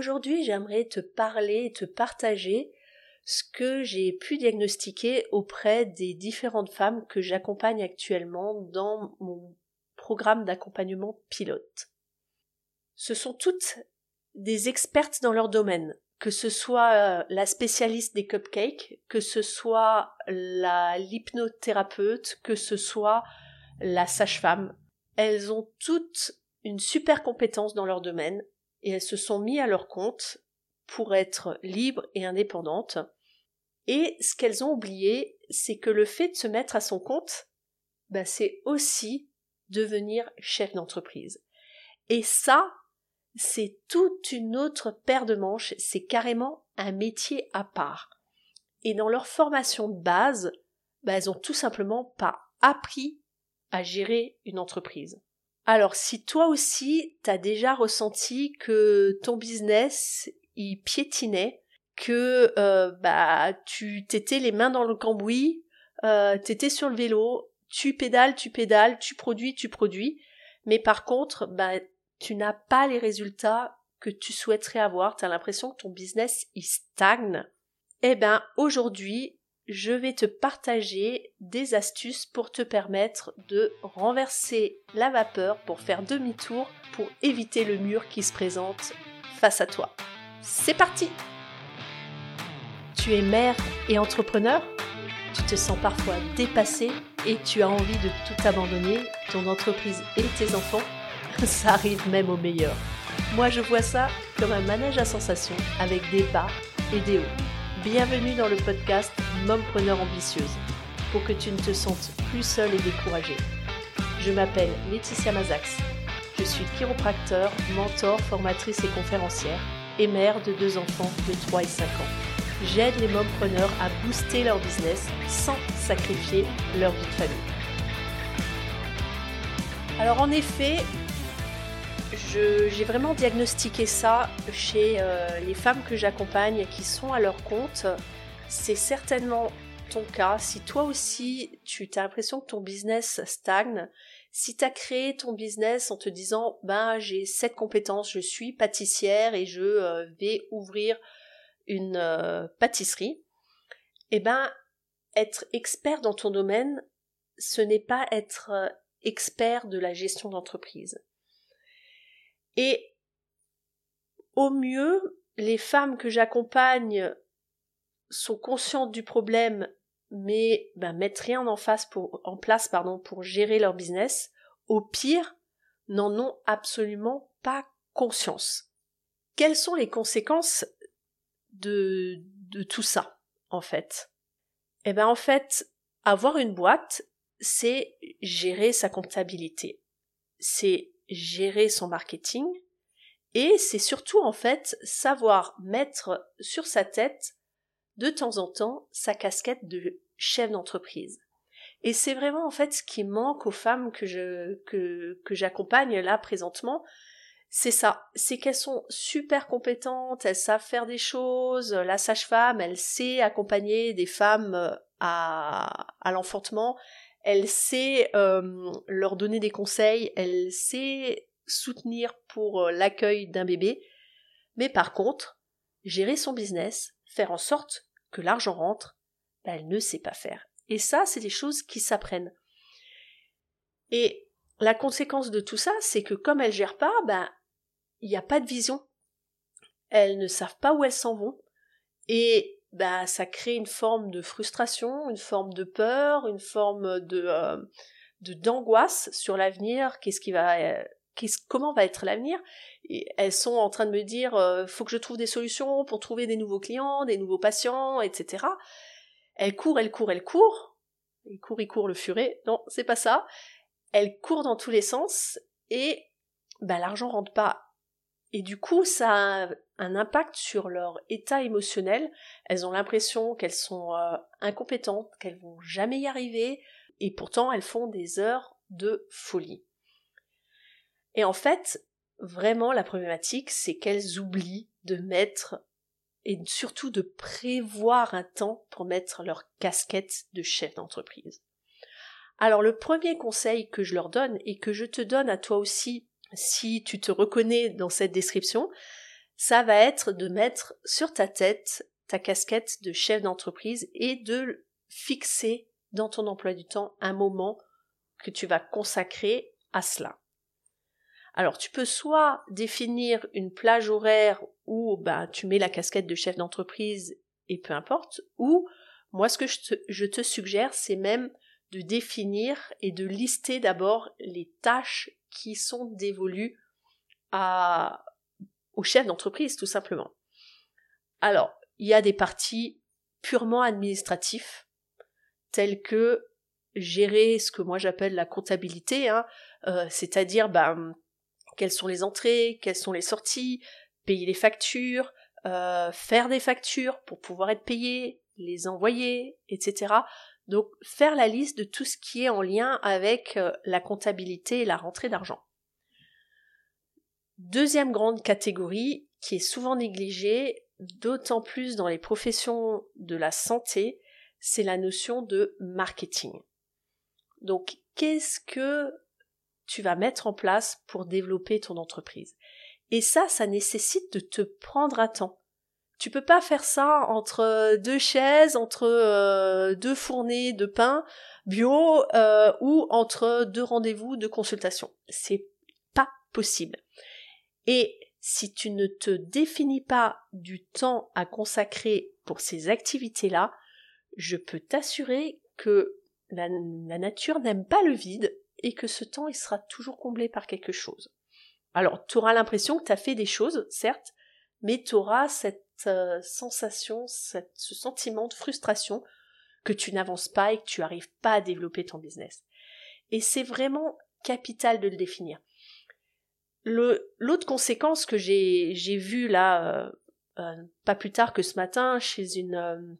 aujourd'hui j'aimerais te parler et te partager ce que j'ai pu diagnostiquer auprès des différentes femmes que j'accompagne actuellement dans mon programme d'accompagnement pilote. Ce sont toutes des expertes dans leur domaine, que ce soit euh, la spécialiste des cupcakes, que ce soit la l'hypnothérapeute, que ce soit la sage-femme. Elles ont toutes une super compétence dans leur domaine et elles se sont mis à leur compte pour être libres et indépendantes. Et ce qu'elles ont oublié, c'est que le fait de se mettre à son compte, bah, c'est aussi devenir chef d'entreprise. Et ça, c'est toute une autre paire de manches, c'est carrément un métier à part. Et dans leur formation de base, bah, elles ont tout simplement pas appris à gérer une entreprise. Alors si toi aussi t'as déjà ressenti que ton business il piétinait, que euh, bah tu t'étais les mains dans le cambouis, euh, t'étais sur le vélo, tu pédales, tu pédales, tu produis, tu produis, mais par contre bah tu n'as pas les résultats que tu souhaiterais avoir, tu as l'impression que ton business il stagne, eh ben aujourd'hui, je vais te partager des astuces pour te permettre de renverser la vapeur pour faire demi-tour pour éviter le mur qui se présente face à toi. C'est parti Tu es mère et entrepreneur Tu te sens parfois dépassé et tu as envie de tout abandonner, ton entreprise et tes enfants ça arrive même au meilleur. Moi, je vois ça comme un manège à sensations avec des bas et des hauts. Bienvenue dans le podcast Mompreneur ambitieuse pour que tu ne te sentes plus seule et découragée. Je m'appelle Laetitia Mazax. Je suis chiropracteur, mentor, formatrice et conférencière et mère de deux enfants de 3 et 5 ans. J'aide les mompreneurs à booster leur business sans sacrifier leur vie de famille. Alors en effet, j'ai vraiment diagnostiqué ça chez euh, les femmes que j'accompagne qui sont à leur compte. C'est certainement ton cas. Si toi aussi tu as l'impression que ton business stagne, si tu as créé ton business en te disant ben j'ai cette compétence, je suis pâtissière et je euh, vais ouvrir une euh, pâtisserie, eh ben être expert dans ton domaine, ce n'est pas être expert de la gestion d'entreprise. Et au mieux, les femmes que j'accompagne sont conscientes du problème, mais ben, mettent rien en, place pardon, pour gérer leur business. Au pire, n'en ont absolument pas conscience. Quelles sont les conséquences de, de tout ça, en fait? Eh bien, en fait, avoir une boîte, c'est gérer sa comptabilité. C'est gérer son marketing, et c'est surtout en fait savoir mettre sur sa tête de temps en temps sa casquette de chef d'entreprise. Et c'est vraiment en fait ce qui manque aux femmes que je que, que j'accompagne là présentement, c'est ça, c'est qu'elles sont super compétentes, elles savent faire des choses, la sage-femme, elle sait accompagner des femmes euh, à, à l'enfantement, elle sait euh, leur donner des conseils, elle sait soutenir pour euh, l'accueil d'un bébé, mais par contre, gérer son business, faire en sorte que l'argent rentre, ben, elle ne sait pas faire. Et ça, c'est des choses qui s'apprennent. Et la conséquence de tout ça, c'est que comme elles gèrent pas, ben, il n'y a pas de vision. Elles ne savent pas où elles s'en vont. Et bah ça crée une forme de frustration, une forme de peur, une forme de euh, d'angoisse sur l'avenir. Qu'est-ce qui va, euh, qu'est-ce, comment va être l'avenir? Elles sont en train de me dire, euh, faut que je trouve des solutions pour trouver des nouveaux clients, des nouveaux patients, etc. Elles courent, elles courent, elles courent. Il court, il court le furet. Non, c'est pas ça. Elles courent dans tous les sens et bah l'argent rentre pas et du coup, ça a un impact sur leur état émotionnel. Elles ont l'impression qu'elles sont euh, incompétentes, qu'elles vont jamais y arriver, et pourtant elles font des heures de folie. Et en fait, vraiment la problématique, c'est qu'elles oublient de mettre et surtout de prévoir un temps pour mettre leur casquette de chef d'entreprise. Alors le premier conseil que je leur donne et que je te donne à toi aussi si tu te reconnais dans cette description, ça va être de mettre sur ta tête ta casquette de chef d'entreprise et de fixer dans ton emploi du temps un moment que tu vas consacrer à cela. Alors tu peux soit définir une plage horaire où bah, tu mets la casquette de chef d'entreprise et peu importe, ou moi ce que je te, je te suggère c'est même de définir et de lister d'abord les tâches qui sont dévolues au chef d'entreprise tout simplement. Alors, il y a des parties purement administratifs, telles que gérer ce que moi j'appelle la comptabilité, hein, euh, c'est-à-dire ben, quelles sont les entrées, quelles sont les sorties, payer les factures, euh, faire des factures pour pouvoir être payé, les envoyer, etc. Donc faire la liste de tout ce qui est en lien avec euh, la comptabilité et la rentrée d'argent. Deuxième grande catégorie qui est souvent négligée, d'autant plus dans les professions de la santé, c'est la notion de marketing. Donc qu'est-ce que tu vas mettre en place pour développer ton entreprise? Et ça, ça nécessite de te prendre à temps. Tu peux pas faire ça entre deux chaises, entre euh, deux fournées de pain bio euh, ou entre deux rendez-vous de consultation. C'est pas possible. Et si tu ne te définis pas du temps à consacrer pour ces activités-là, je peux t'assurer que la, nature n'aime pas le vide et que ce temps sera toujours comblé par quelque chose. Alors, tu auras l'impression que tu as fait des choses, certes, mais tu auras cette euh, sensation, ce sentiment de frustration que tu n'avances pas et que tu n'arrives pas à développer ton business. Et c'est vraiment capital de le définir. l'autre conséquence que j'ai, vue là, euh, euh, pas plus tard que ce matin, chez une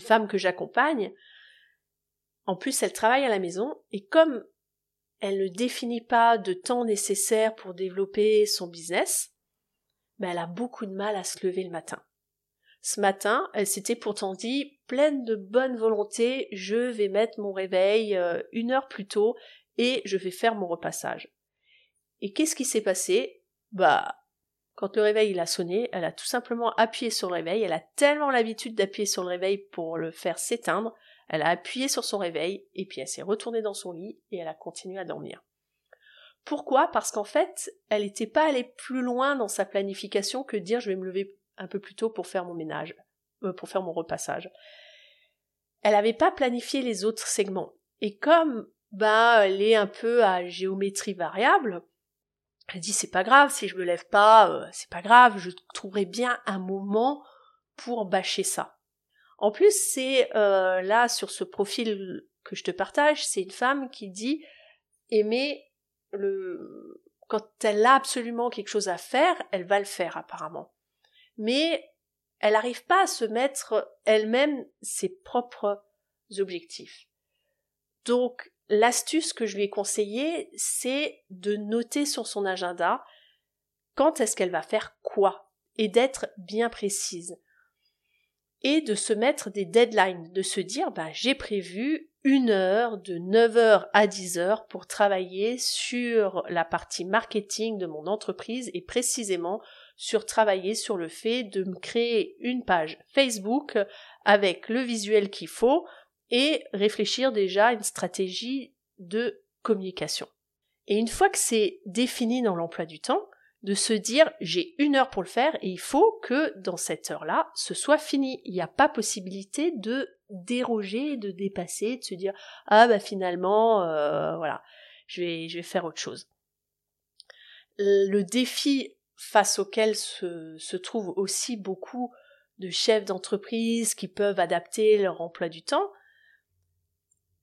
femme que j'accompagne, en plus elle travaille à la maison, et comme elle ne définit pas de temps nécessaire pour développer son business, mais elle a beaucoup de mal à se lever le matin. Ce matin, elle s'était pourtant dit, pleine de bonne volonté, je vais mettre mon réveil euh, une heure plus tôt et je vais faire mon repassage. Et qu'est-ce qui s'est passé? Bah, quand le réveil il a sonné, elle a tout simplement appuyé sur le réveil, elle a tellement l'habitude d'appuyer sur le réveil pour le faire s'éteindre, elle a appuyé sur son réveil et puis elle s'est retournée dans son lit et elle a continué à dormir. Pourquoi? Parce qu'en fait, elle n'était pas allée plus loin dans sa planification que dire je vais me lever un peu plus tôt pour faire mon ménage, euh, pour faire mon repassage. Elle n'avait pas planifié les autres segments. Et comme bah elle est un peu à géométrie variable, elle dit c'est pas grave si je me lève pas, euh, c'est pas grave, je trouverai bien un moment pour bâcher ça. En plus, c'est euh, là sur ce profil que je te partage, c'est une femme qui dit aimer quand elle a absolument quelque chose à faire, elle va le faire apparemment. Mais elle n'arrive pas à se mettre elle-même ses propres objectifs. Donc l'astuce que je lui ai conseillée, c'est de noter sur son agenda quand est-ce qu'elle va faire quoi et d'être bien précise. Et de se mettre des deadlines, de se dire bah, j'ai prévu une heure de 9h à 10h pour travailler sur la partie marketing de mon entreprise et précisément sur travailler sur le fait de me créer une page Facebook avec le visuel qu'il faut et réfléchir déjà à une stratégie de communication. Et une fois que c'est défini dans l'emploi du temps, de se dire j'ai une heure pour le faire et il faut que dans cette heure-là, ce soit fini. Il n'y a pas possibilité de déroger, de dépasser, de se dire ah bah finalement euh, voilà, je vais je vais faire autre chose. Le défi face auquel se, se trouvent aussi beaucoup de chefs d'entreprise qui peuvent adapter leur emploi du temps,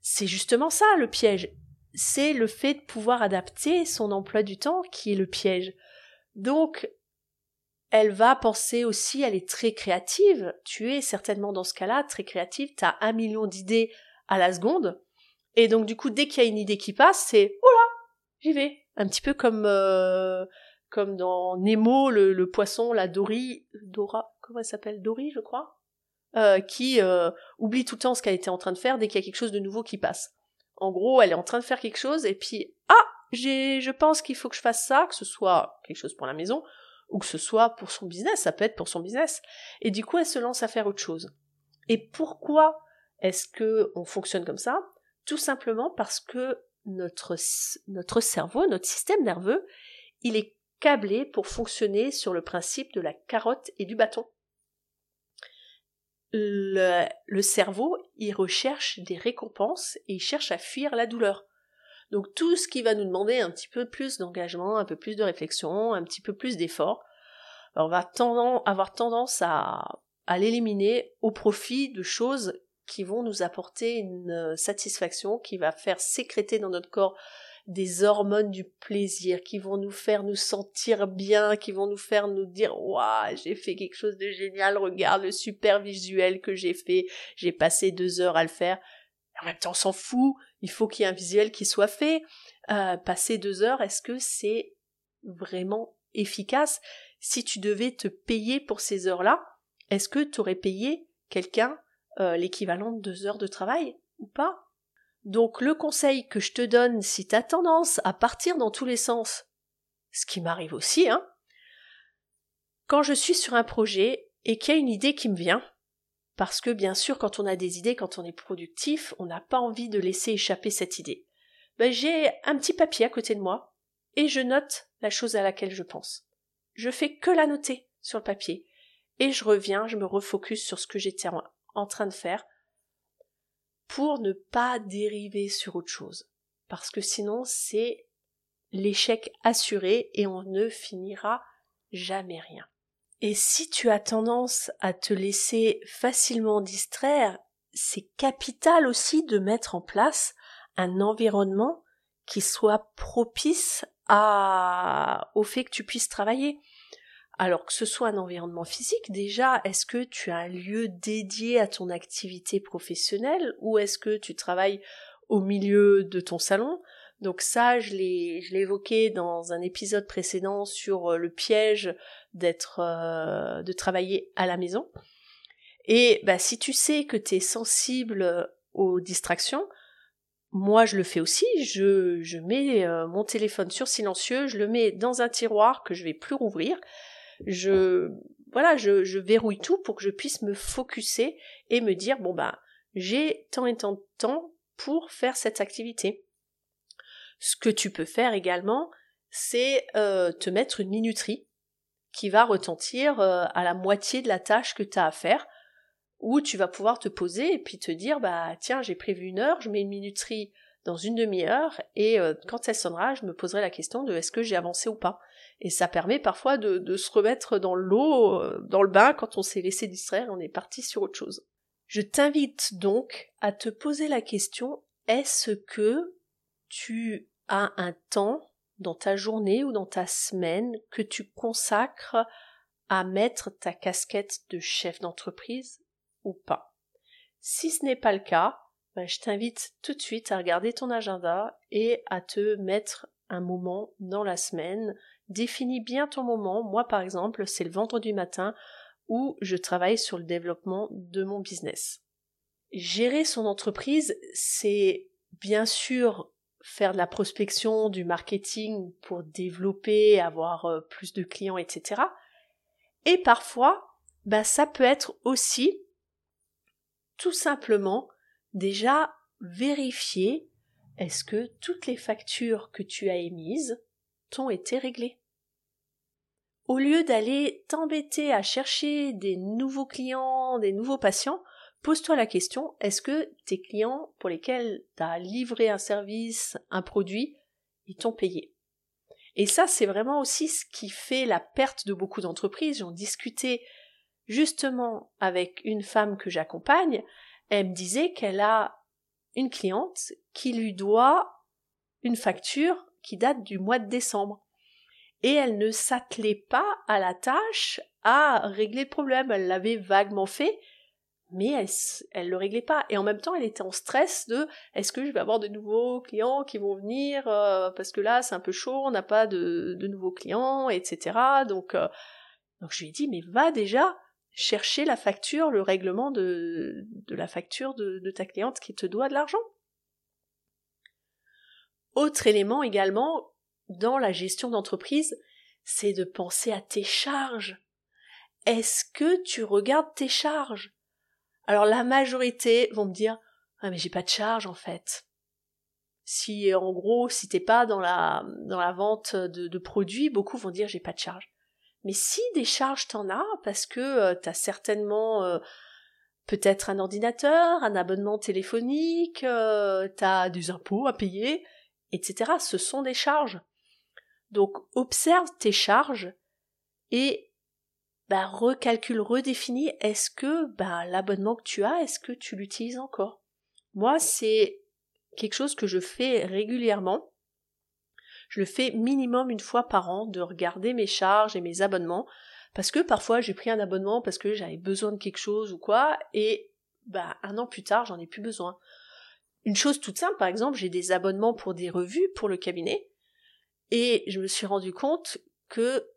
c'est justement ça le piège. C'est le fait de pouvoir adapter son emploi du temps qui est le piège. Donc, elle va penser aussi, elle est très créative. Tu es certainement dans ce cas-là très créative. Tu as un million d'idées à la seconde. Et donc, du coup, dès qu'il y a une idée qui passe, c'est oh là, j'y vais. Un petit peu comme euh, comme dans Nemo, le, poisson, la Dory, Dora, comment elle s'appelle? Dory, je crois, euh, qui euh, oublie tout le temps ce qu'elle était en train de faire dès qu'il y a quelque chose de nouveau qui passe. En gros, elle est en train de faire quelque chose et puis ah, j'ai, je pense qu'il faut que je fasse ça, que ce soit quelque chose pour la maison, ou que ce soit pour son business, ça peut être pour son business. Et du coup, elle se lance à faire autre chose. Et pourquoi est-ce que on fonctionne comme ça? Tout simplement parce que notre, notre cerveau, notre système nerveux, il est câblé pour fonctionner sur le principe de la carotte et du bâton. Le, le cerveau, il recherche des récompenses et il cherche à fuir la douleur. Donc tout ce qui va nous demander un petit peu plus d'engagement, un peu plus de réflexion, un petit peu plus d'effort, on va avoir tendance à, à l'éliminer au profit de choses qui vont nous apporter une euh, satisfaction, qui va faire sécréter dans notre corps des hormones du plaisir, qui vont nous faire nous sentir bien, qui vont nous faire nous dire waouh j'ai fait quelque chose de génial, regarde le super visuel que j'ai fait, j'ai passé deux heures à le faire. En même temps, on s'en fout, il faut qu'il y ait un visuel qui soit fait. Euh, passer deux heures, est-ce que c'est vraiment efficace? Si tu devais te payer pour ces heures-là, est-ce que tu aurais payé quelqu'un euh, l'équivalent de deux heures de travail ou pas? Donc le conseil que je te donne si tu as tendance à partir dans tous les sens, ce qui m'arrive aussi, hein, quand je suis sur un projet et qu'il y a une idée qui me vient, parce que bien sûr quand on a des idées, quand on est productif, on n'a pas envie de laisser échapper cette idée. Ben, j'ai un petit papier à côté de moi et je note la chose à laquelle je pense. Je fais que la noter sur le papier et je reviens, je me refocus sur ce que j'étais en train de faire pour ne pas dériver sur autre chose. Parce que sinon, c'est l'échec assuré et on ne finira jamais rien. Et si tu as tendance à te laisser facilement distraire, c'est capital aussi de mettre en place un environnement qui soit propice au fait que tu puisses travailler. Alors que ce soit un environnement physique, déjà, est-ce que tu as un lieu dédié à ton activité professionnelle ou est-ce que tu travailles au milieu de ton salon? Donc ça, je l'ai, évoqué dans un épisode précédent sur euh, le piège d'être, euh, de travailler à la maison. Et bah, si tu sais que tu es sensible aux distractions, moi je le fais aussi, je, mets euh, mon téléphone sur silencieux, je le mets dans un tiroir que je vais plus rouvrir, je voilà, je verrouille tout pour que je puisse me focuser et me dire bon bah j'ai tant et tant de temps pour faire cette activité. Ce que tu peux faire également, c'est euh, te mettre une minuterie qui va retentir euh, à la moitié de la tâche que tu as à faire, où tu vas pouvoir te poser et puis te dire bah tiens j'ai prévu une heure, je mets une minuterie dans une demi-heure et euh, quand elle sonnera, je me poserai la question de est-ce que j'ai avancé ou pas. Et ça permet parfois de, se remettre dans l'eau, dans le bain, quand on s'est laissé distraire, on est parti sur autre chose. Je t'invite donc à te poser la question, est-ce que tu as un temps dans ta journée ou dans ta semaine que tu consacres à mettre ta casquette de chef d'entreprise ou pas Si ce n'est pas le cas, ben, je t'invite tout de suite à regarder ton agenda et à te mettre un moment dans la semaine Définis bien ton moment. Moi, par exemple, c'est le vendredi matin où je travaille sur le développement de mon business. Gérer son entreprise, c'est bien sûr faire de la prospection, du marketing pour développer, avoir euh, plus de clients, etc. Et parfois, bah, ça peut être aussi tout simplement déjà vérifier est-ce que toutes les factures que tu as émises t'ont été réglées? Au lieu d'aller t'embêter à chercher des nouveaux clients, des nouveaux patients, pose-toi la question, est-ce que tes clients pour lesquels tu as livré un service, un produit, ils t'ont payé? Et ça, c'est vraiment aussi ce qui fait la perte de beaucoup d'entreprises. J'en discutais justement avec une femme que j'accompagne. Elle me disait qu'elle a une cliente qui lui doit une facture qui date du mois de décembre et elle ne s'attelait pas à la tâche à régler le problème. Elle l'avait vaguement fait, mais elle, elle le réglait pas. Et en même temps, elle était en stress de est-ce que je vais avoir de nouveaux clients qui vont venir euh, parce que là c'est un peu chaud, on n'a pas de, nouveaux clients, etc. Donc, euh, donc je lui ai dit mais va déjà chercher la facture, le règlement de, de la facture de ta cliente qui te doit de l'argent. Autre élément également, dans la gestion d'entreprise, c'est de penser à tes charges. Est-ce que tu regardes tes charges? Alors la majorité vont me dire ah mais j'ai pas de charge en fait. Si en gros si t'es pas dans la vente de, produits, beaucoup vont dire j'ai pas de charge. Mais si des charges t'en as parce que euh, t'as certainement euh, peut-être un ordinateur, un abonnement téléphonique, euh, t'as des impôts à payer, etc. Ce sont des charges. Donc observe tes charges et bah, recalcule, redéfinis est-ce que bah, l'abonnement que tu as, est-ce que tu l'utilises encore? Moi, c'est quelque chose que je fais régulièrement. Je le fais minimum une fois par an de regarder mes charges et mes abonnements parce que parfois j'ai pris un abonnement parce que j'avais besoin de quelque chose ou quoi et bah un an plus tard j'en ai plus besoin. Une chose toute simple par exemple, j'ai des abonnements pour des revues pour le cabinet et je me suis rendu compte que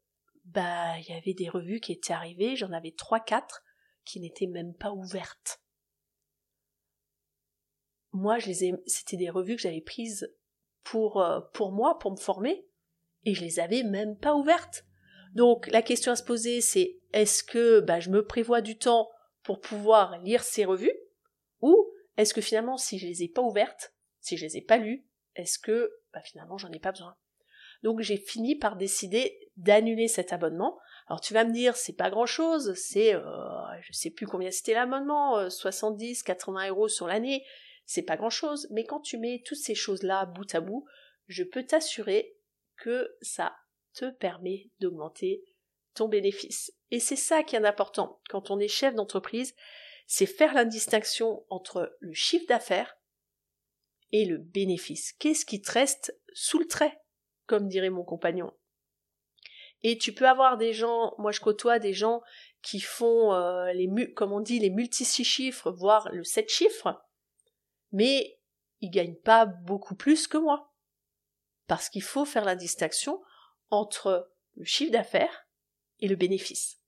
bah il y avait des revues qui étaient arrivées, j'en avais trois quatre qui n'étaient même pas ouvertes. Moi, je les ai, c'était des revues que j'avais prises pour euh, pour moi, pour me former, et je les avais même pas ouvertes. Donc la question à se poser, c'est est-ce que bah, je me prévois du temps pour pouvoir lire ces revues, ou est-ce que finalement, si je les ai pas ouvertes, si je les ai pas lues, est-ce que bah, finalement j'en ai pas besoin? Donc j'ai fini par décider d'annuler cet abonnement. Alors tu vas me dire, c'est pas grand chose, c'est, euh, je sais plus combien c'était l'abonnement, 70, euh, 80 euros sur l'année, c'est pas grand chose, mais quand tu mets toutes ces choses-là bout à bout, je peux t'assurer que ça te permet d'augmenter ton bénéfice. Et c'est ça qui est important quand on est chef d'entreprise, c'est faire la distinction entre le chiffre d'affaires et le bénéfice. Qu'est-ce qui te reste sous le trait? Comme dirait mon compagnon. Et tu peux avoir des gens, moi je côtoie des gens qui font euh, les comme on dit les multi six chiffres, voire le sept chiffres, mais ils gagnent pas beaucoup plus que moi. Parce qu'il faut faire la distinction entre le chiffre d'affaires et le bénéfice.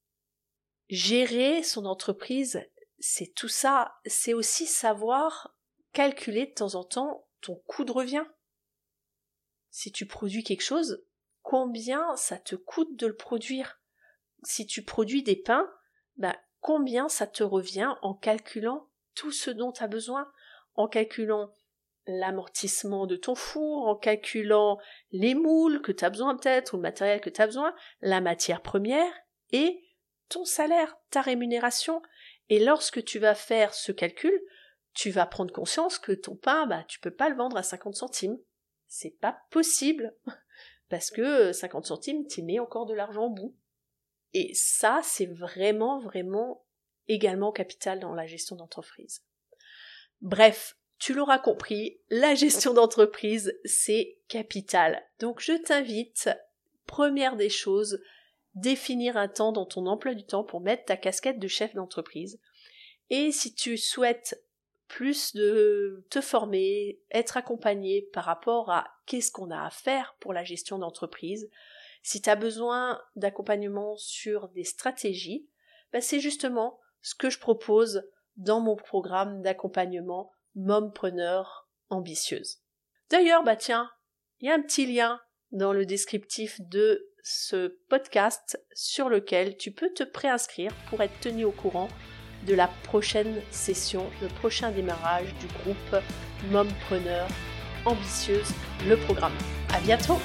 Gérer son entreprise, c'est tout ça, c'est aussi savoir calculer de temps en temps ton coût de revient si tu produis quelque chose, combien ça te coûte de le produire? Si tu produis des pains, bah, combien ça te revient en calculant tout ce dont tu as besoin, en calculant l'amortissement de ton four, en calculant les moules que tu as besoin peut-être, ou le matériel que tu as besoin, la matière première et ton salaire, ta rémunération. Et lorsque tu vas faire ce calcul, tu vas prendre conscience que ton pain, bah, tu peux pas le vendre à 50 centimes c'est pas possible parce que 50 centimes, tu mets encore de l'argent au bout. Et ça, c'est vraiment, vraiment également capital dans la gestion d'entreprise. Bref, tu l'auras compris, la gestion d'entreprise, c'est capital. Donc je t'invite, première des choses, définir un temps dans ton emploi du temps pour mettre ta casquette de chef d'entreprise. Et si tu souhaites plus de te former, être accompagné par rapport à qu'est-ce qu'on a à faire pour la gestion d'entreprise. Si tu as besoin d'accompagnement sur des stratégies, bah, c'est justement ce que je propose dans mon programme d'accompagnement Mompreneur ambitieuse. D'ailleurs, bah tiens, il y a un petit lien dans le descriptif de ce podcast sur lequel tu peux te préinscrire pour être tenu au courant de la prochaine session, le prochain démarrage du groupe Mompreneur Ambitieuse, le programme. À bientôt!